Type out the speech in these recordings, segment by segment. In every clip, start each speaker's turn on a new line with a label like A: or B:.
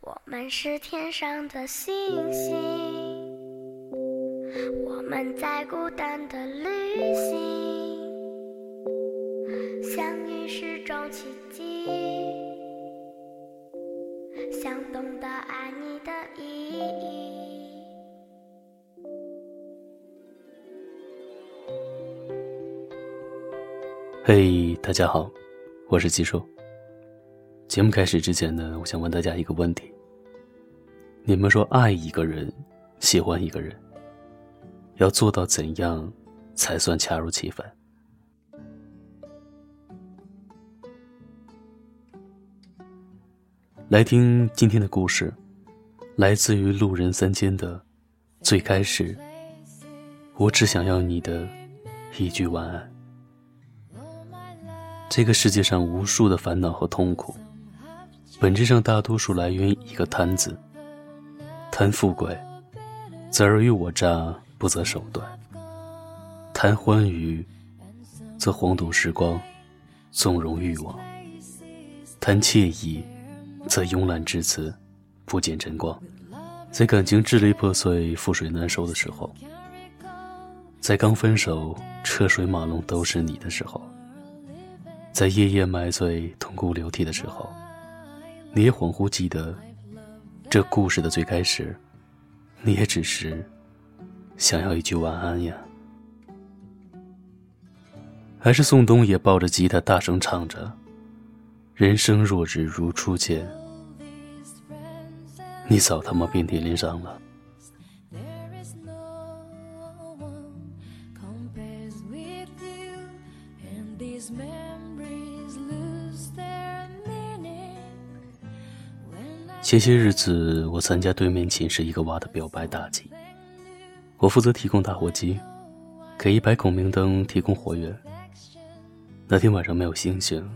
A: 我们是天上的星星，我们在孤单的旅行，相遇是种奇迹，想懂得爱你的意义。
B: 嘿，大家好，我是季硕。节目开始之前呢，我想问大家一个问题：你们说爱一个人、喜欢一个人，要做到怎样才算恰如其分？来听今天的故事，来自于路人三间的最开始，我只想要你的一句晚安。这个世界上无数的烦恼和痛苦。本质上，大多数来源于一个“贪”字。贪富贵，则尔虞我诈，不择手段；贪欢愉，则荒度时光，纵容欲望；贪惬意，则慵懒至此，不见真光。在感情支离破碎、覆水难收的时候，在刚分手、车水马龙都是你的时候，在夜夜买醉、痛哭流涕的时候。你也恍惚记得，这故事的最开始，你也只是想要一句晚安呀。还是宋冬野抱着吉他大声唱着：“人生若只如初见，你早他妈遍体鳞伤了。”前些日子，我参加对面寝室一个娃的表白大集。我负责提供打火机，给一排孔明灯提供火源。那天晚上没有星星，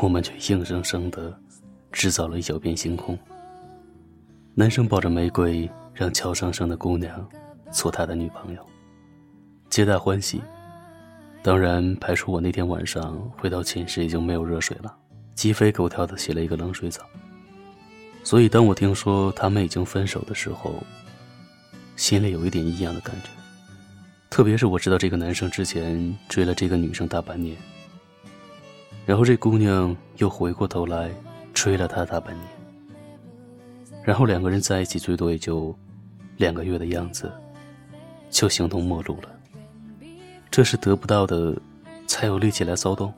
B: 我们却硬生生的制造了一小片星空。男生抱着玫瑰，让俏生生的姑娘做他的女朋友，皆大欢喜。当然，排除我那天晚上回到寝室已经没有热水了，鸡飞狗跳的洗了一个冷水澡。所以，当我听说他们已经分手的时候，心里有一点异样的感觉。特别是我知道这个男生之前追了这个女生大半年，然后这姑娘又回过头来追了他大半年，然后两个人在一起最多也就两个月的样子，就形同陌路了。这是得不到的，才有力气来骚动。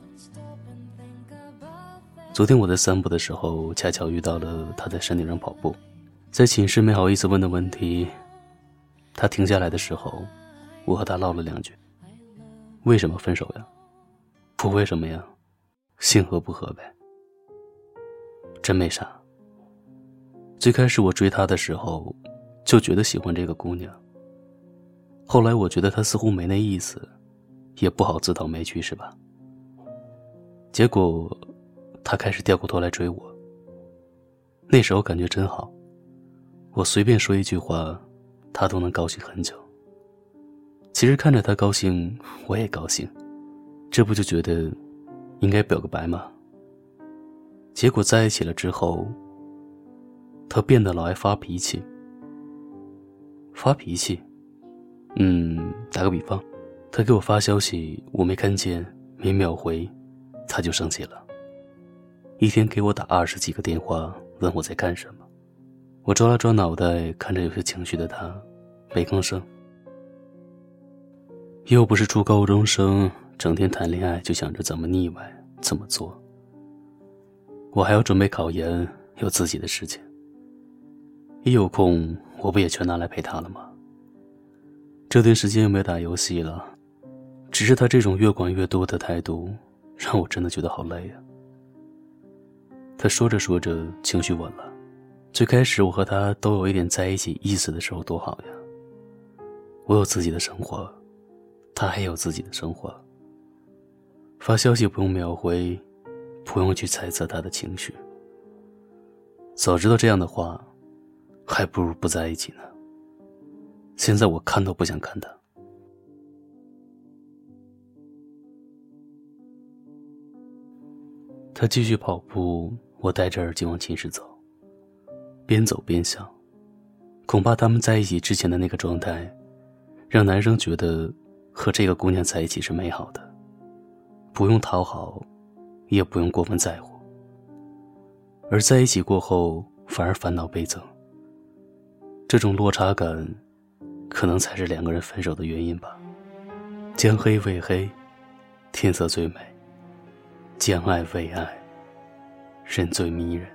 B: 昨天我在散步的时候，恰巧遇到了他在山顶上跑步，在寝室没好意思问的问题，他停下来的时候，我和他唠了两句。为什么分手呀？不为什么呀，性合不合呗。真没啥。最开始我追她的时候，就觉得喜欢这个姑娘。后来我觉得她似乎没那意思，也不好自讨没趣是吧？结果。他开始掉过头来追我。那时候感觉真好，我随便说一句话，他都能高兴很久。其实看着他高兴，我也高兴，这不就觉得应该表个白吗？结果在一起了之后，他变得老爱发脾气。发脾气，嗯，打个比方，他给我发消息，我没看见，没秒回，他就生气了。一天给我打二十几个电话，问我在干什么。我抓了抓脑袋，看着有些情绪的他，没吭声。又不是初高中生，整天谈恋爱就想着怎么腻歪，怎么做。我还要准备考研，有自己的事情。一有空，我不也全拿来陪他了吗？这段时间又没打游戏了，只是他这种越管越多的态度，让我真的觉得好累啊。他说着说着，情绪稳了。最开始我和他都有一点在一起意思的时候，多好呀！我有自己的生活，他还有自己的生活。发消息不用秒回，不用去猜测他的情绪。早知道这样的话，还不如不在一起呢。现在我看都不想看他。他继续跑步。我戴着耳机往寝室走，边走边想，恐怕他们在一起之前的那个状态，让男生觉得和这个姑娘在一起是美好的，不用讨好，也不用过分在乎。而在一起过后，反而烦恼倍增。这种落差感，可能才是两个人分手的原因吧。将黑未黑，天色最美；将爱未爱，人最迷人。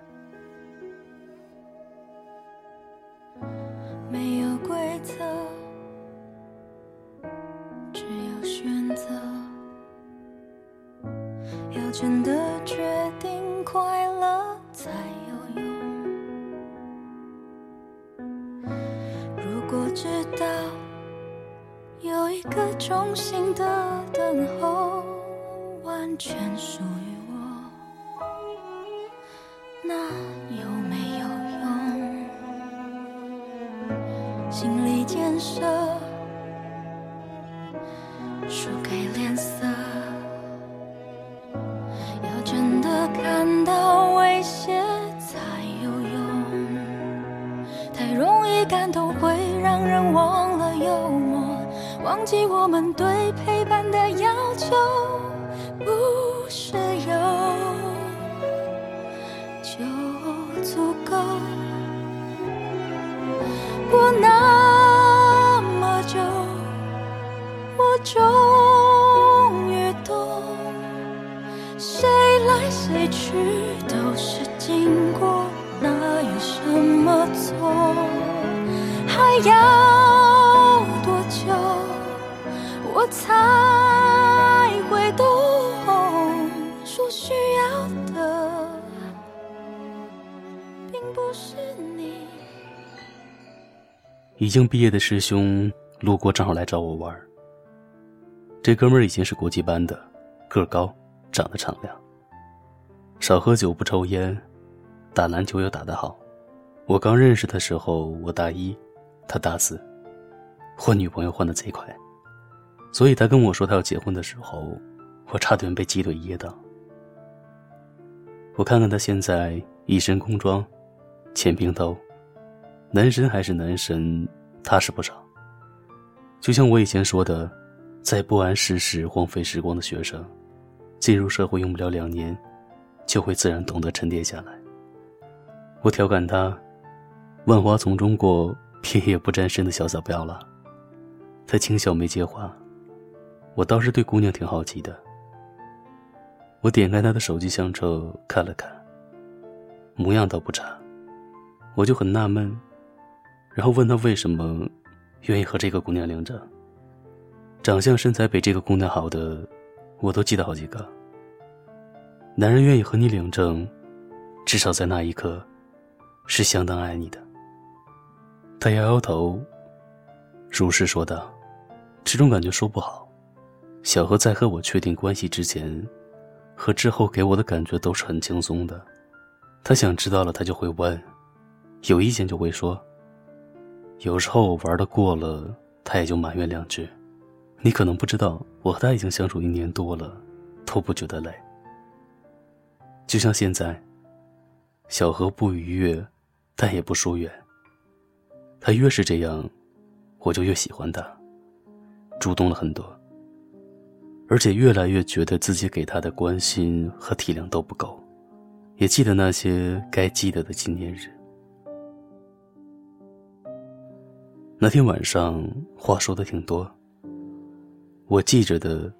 C: 没有规则，只有选择。要真的决定快乐才有用。如果知道有一个衷心的等候，完全属心理建设，输给脸色。要真的看到危险才有用，太容易感动会让人忘了幽默，忘记我们对陪伴的要求不是有就足够。我那终于懂。谁来谁去都是经过，哪有什么错？还要多久我才会懂？说需要的并不是你。
B: 已经毕业的师兄路过，正好来找我玩。这哥们儿已经是国际班的，个儿高，长得敞亮。少喝酒，不抽烟，打篮球又打得好。我刚认识的时候，我大一，他大四，换女朋友换的贼快，所以他跟我说他要结婚的时候，我差点被鸡腿噎到。我看看他现在一身工装，浅平头，男神还是男神，踏实不少。就像我以前说的，在不谙世事、荒废时光的学生，进入社会用不了两年，就会自然懂得沉淀下来。我调侃他：“万花丛中过，片叶不沾身的小小不要了。”他轻笑没接话。我倒是对姑娘挺好奇的。我点开她的手机相册看了看，模样倒不差，我就很纳闷，然后问她为什么愿意和这个姑娘领证。长相身材比这个姑娘好的，我都记得好几个。男人愿意和你领证，至少在那一刻，是相当爱你的。他摇摇头，如实说道：“这种感觉说不好。小何在和我确定关系之前，和之后给我的感觉都是很轻松的。他想知道了，他就会问；有意见就会说。有时候我玩的过了，他也就埋怨两句。你可能不知道，我和他已经相处一年多了，都不觉得累。就像现在，小何不逾越，但也不疏远。他越是这样，我就越喜欢他，主动了很多，而且越来越觉得自己给他的关心和体谅都不够，也记得那些该记得的纪念日。那天晚上话说的挺多，我记着的，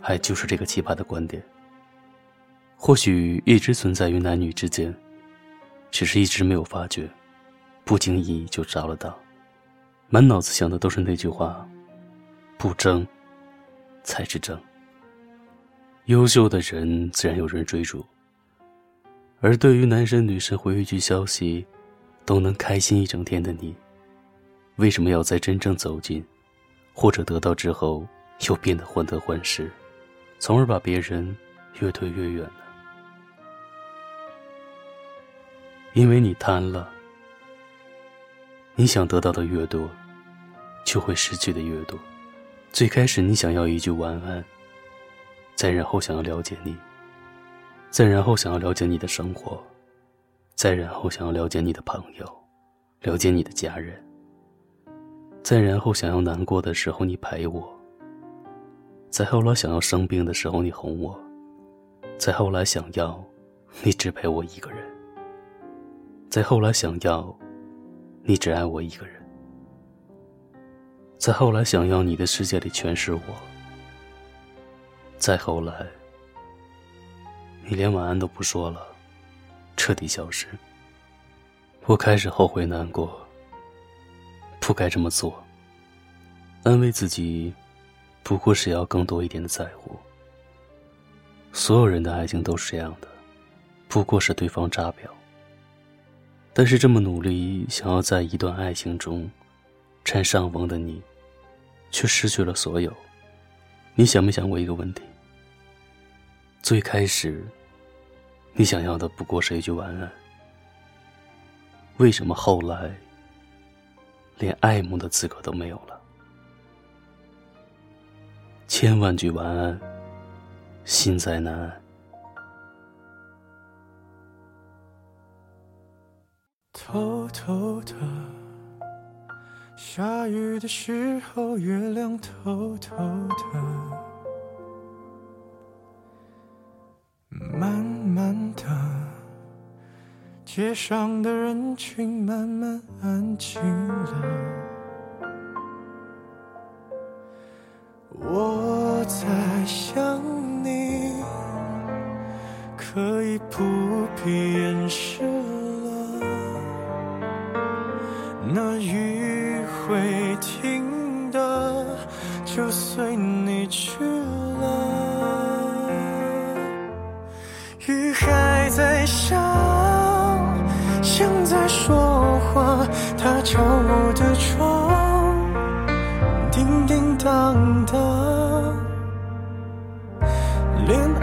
B: 还就是这个奇葩的观点。或许一直存在于男女之间，只是一直没有发觉，不经意就着了道，满脑子想的都是那句话：不争，才是争。优秀的人自然有人追逐，而对于男神女神回一句消息，都能开心一整天的你。为什么要在真正走进，或者得到之后，又变得患得患失，从而把别人越推越远了？因为你贪了，你想得到的越多，就会失去的越多。最开始你想要一句晚安，再然后想要了解你，再然后想要了解你的生活，再然后想要了解你的朋友，了解你的家人。再然后想要难过的时候你陪我。再后来想要生病的时候你哄我。再后来想要，你只陪我一个人。再后来想要，你只爱我一个人。再后来想要你的世界里全是我。再后来，你连晚安都不说了，彻底消失。我开始后悔难过，不该这么做。安慰自己，不过是要更多一点的在乎。所有人的爱情都是这样的，不过是对方扎表。但是这么努力想要在一段爱情中占上风的你，却失去了所有。你想没想过一个问题？最开始，你想要的不过是一句晚安。为什么后来，连爱慕的资格都没有了？千万句晚安，心在难安。
D: 偷偷的，下雨的时候，月亮偷偷的，慢慢的，街上的人群慢慢安静了。我在想你，可以不必掩饰了。那雨会停的，就随你去了。雨还在下，像在说话。它敲我的窗，叮叮当当。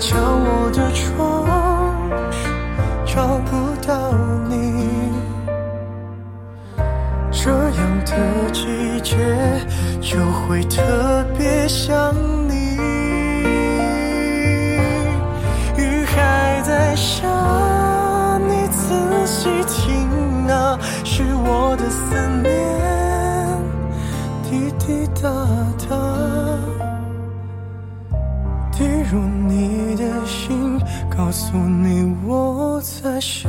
D: 敲我的窗。找不到你，这样的季节就会特别想你。雨还在下，你仔细听啊，是我的思念，滴滴答答。滴入你，告诉你我在想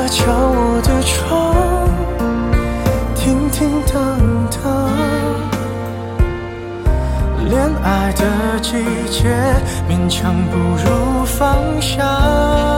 D: 他敲我的窗，叮叮当当。恋爱的季节，勉强不如放下。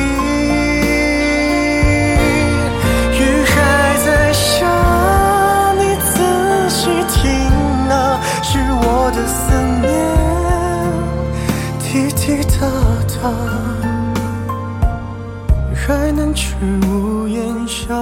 D: 听啊是我的思念滴滴答答还能去屋檐下